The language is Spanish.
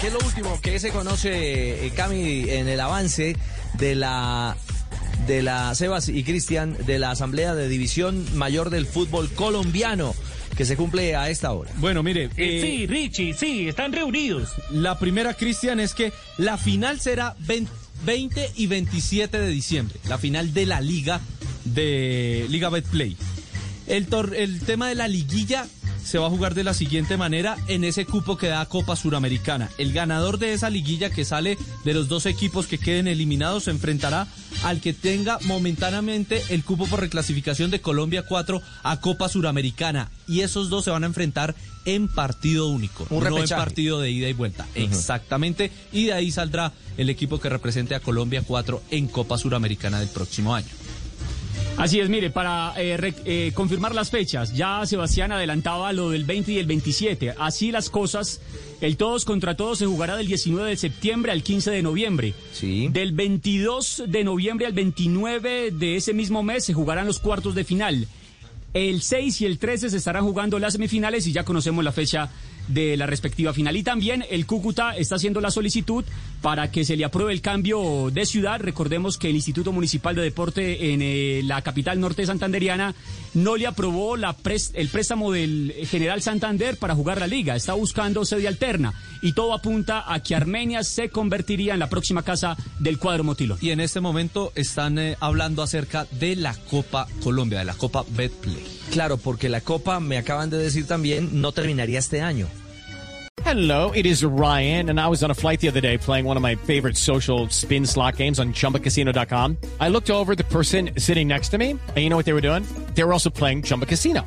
¿Qué es lo último que se conoce, eh, Cami, en el avance de la de la Sebas y Cristian de la Asamblea de División Mayor del Fútbol Colombiano que se cumple a esta hora? Bueno, mire, Eh, sí, Richie, sí, están reunidos. la primera, Cristian, es que la final será 20, 20 y 27 de diciembre, la final de la liga de Liga Betplay. El, tor- el tema de la liguilla se va a jugar de la siguiente manera en ese cupo que da Copa Suramericana. El ganador de esa liguilla que sale de los dos equipos que queden eliminados se enfrentará al que tenga momentáneamente el cupo por reclasificación de Colombia 4 a Copa Suramericana. Y esos dos se van a enfrentar en partido único, Un no en partido de ida y vuelta. Exactamente. Y de ahí saldrá el equipo que represente a Colombia 4 en Copa Suramericana del próximo año. Así es, mire, para eh, re- eh, confirmar las fechas, ya Sebastián adelantaba lo del 20 y el 27. Así las cosas, el todos contra todos se jugará del 19 de septiembre al 15 de noviembre. Sí. Del 22 de noviembre al 29 de ese mismo mes se jugarán los cuartos de final. El 6 y el 13 se estarán jugando las semifinales y ya conocemos la fecha de la respectiva final. Y también el Cúcuta está haciendo la solicitud para que se le apruebe el cambio de ciudad. Recordemos que el Instituto Municipal de Deporte en eh, la capital norte santanderiana no le aprobó la el préstamo del General Santander para jugar la liga. Está buscando sede alterna y todo apunta a que Armenia se convertiría en la próxima casa del cuadro Motilo. Y en este momento están eh, hablando acerca de la Copa Colombia, de la Copa Betplay. Claro, porque la Copa, me acaban de decir también, no terminaría este año. Hello, it is Ryan, and I was on a flight the other day playing one of my favorite social spin slot games on chumbacasino.com. I looked over the person sitting next to me, and you know what they were doing? They were also playing Chumba Casino.